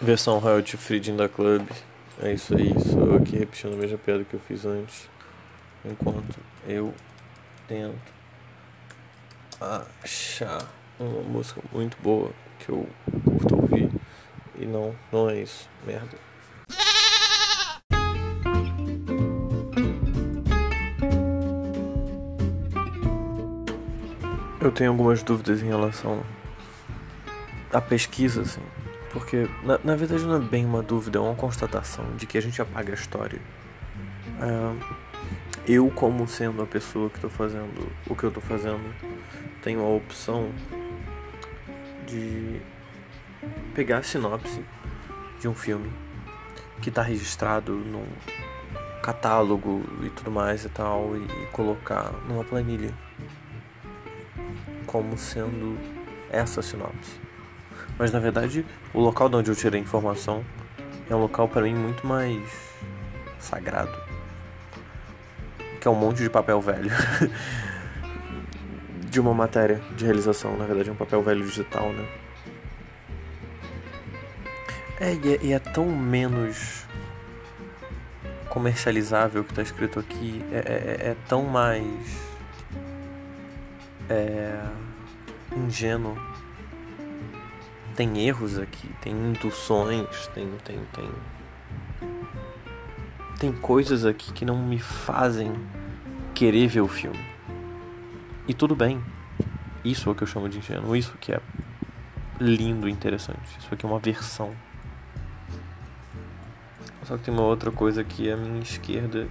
Versão royalty free da Club. É isso aí, sou aqui repetindo a mesma piada que eu fiz antes. Enquanto eu tento achar uma música muito boa que eu curto ouvir. E não, não é isso. Merda. Eu tenho algumas dúvidas em relação à pesquisa, assim. Porque, na, na verdade, não é bem uma dúvida, é uma constatação de que a gente apaga a história. É, eu, como sendo a pessoa que estou fazendo o que eu estou fazendo, tenho a opção de pegar a sinopse de um filme que está registrado num catálogo e tudo mais e tal e colocar numa planilha como sendo essa sinopse. Mas na verdade, o local de onde eu tirei a informação é um local para mim muito mais sagrado. Que é um monte de papel velho. de uma matéria de realização, na verdade é um papel velho digital, né? É, e é, e é tão menos comercializável que está escrito aqui, é, é, é, tão mais é, ingênuo tem erros aqui, tem induções, tem, tem, tem. Tem coisas aqui que não me fazem querer ver o filme. E tudo bem. Isso é o que eu chamo de ingênuo, isso que é lindo e interessante. Isso aqui é uma versão. Só que tem uma outra coisa aqui à minha esquerda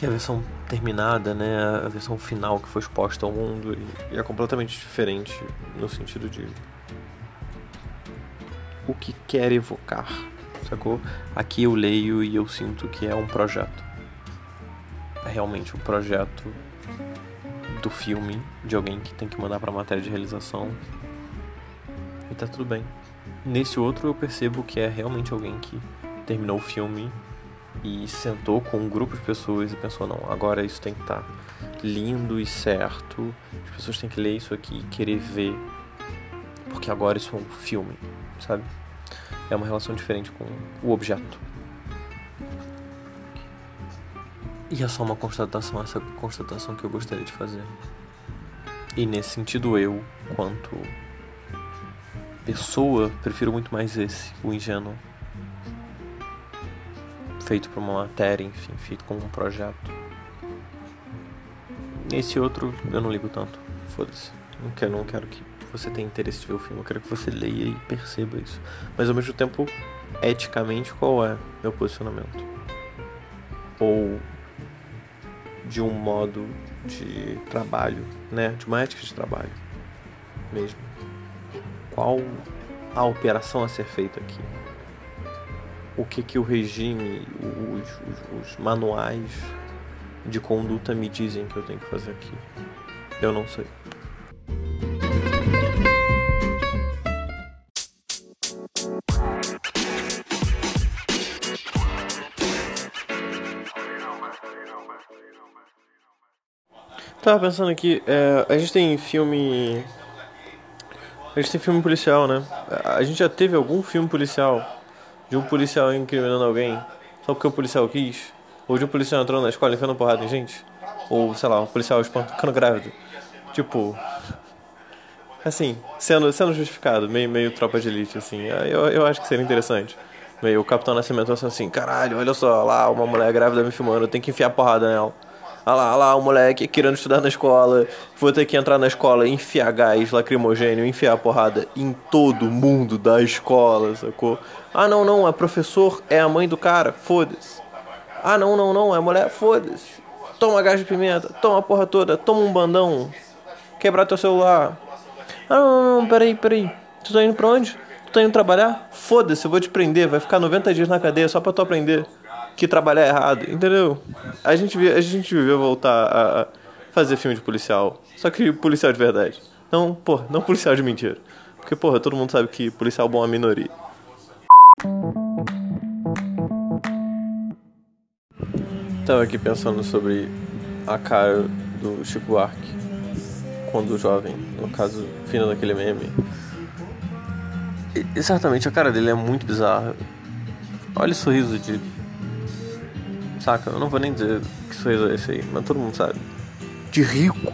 que a versão terminada, né, a versão final que foi exposta ao mundo e, é completamente diferente no sentido de o que quer evocar, sacou? Aqui eu leio e eu sinto que é um projeto. É realmente um projeto do filme de alguém que tem que mandar para matéria de realização. E tá tudo bem. Nesse outro eu percebo que é realmente alguém que terminou o filme e sentou com um grupo de pessoas e pensou: não, agora isso tem que estar tá lindo e certo, as pessoas têm que ler isso aqui e querer ver, porque agora isso é um filme, sabe? É uma relação diferente com o objeto. E é só uma constatação, essa constatação que eu gostaria de fazer. E nesse sentido, eu, quanto pessoa, prefiro muito mais esse, o ingênuo feito para uma matéria, enfim, feito como um projeto. Esse outro eu não ligo tanto, foda-se. Não quero, não quero que você tenha interesse de ver o filme, eu quero que você leia e perceba isso. Mas ao mesmo tempo, eticamente, qual é meu posicionamento? Ou de um modo de trabalho, né? De uma ética de trabalho mesmo. Qual a operação a ser feita aqui? O que, que o regime, os, os, os manuais de conduta me dizem que eu tenho que fazer aqui. Eu não sei. Tava pensando aqui, é, a gente tem filme. A gente tem filme policial, né? A gente já teve algum filme policial de um policial incriminando alguém só porque o policial quis, ou de um policial entrando na escola enfiando porrada em gente, ou sei lá, um policial ficando grávido. Tipo, assim, sendo, sendo justificado, meio, meio tropa de elite, assim, eu, eu acho que seria interessante. Meio o Capitão Nascimento assim, caralho, olha só, lá, uma mulher grávida me filmando, eu tenho que enfiar porrada nela. Olha lá, olha lá, o moleque querendo estudar na escola. Vou ter que entrar na escola, enfiar gás lacrimogênio, enfiar porrada em todo mundo da escola, sacou? Ah, não, não, é professor, é a mãe do cara, foda-se. Ah, não, não, não, é mulher, foda-se. Toma gás de pimenta, toma a porra toda, toma um bandão, quebrar teu celular. Ah, não, não, não, peraí, peraí. Tu tá indo pra onde? Tu tá indo trabalhar? Foda-se, eu vou te prender, vai ficar 90 dias na cadeia só pra tu aprender que trabalhar errado, entendeu? A gente, a gente viveu voltar a fazer filme de policial, só que policial de verdade. Não, porra, não policial de mentira. Porque, porra, todo mundo sabe que policial bom é a minoria. Tava aqui pensando sobre a cara do Chico Buarque quando jovem, no caso, fina daquele meme. Exatamente, a cara dele é muito bizarra. Olha o sorriso de. Saca? Eu não vou nem dizer que sorriso é esse aí, mas todo mundo sabe. De rico.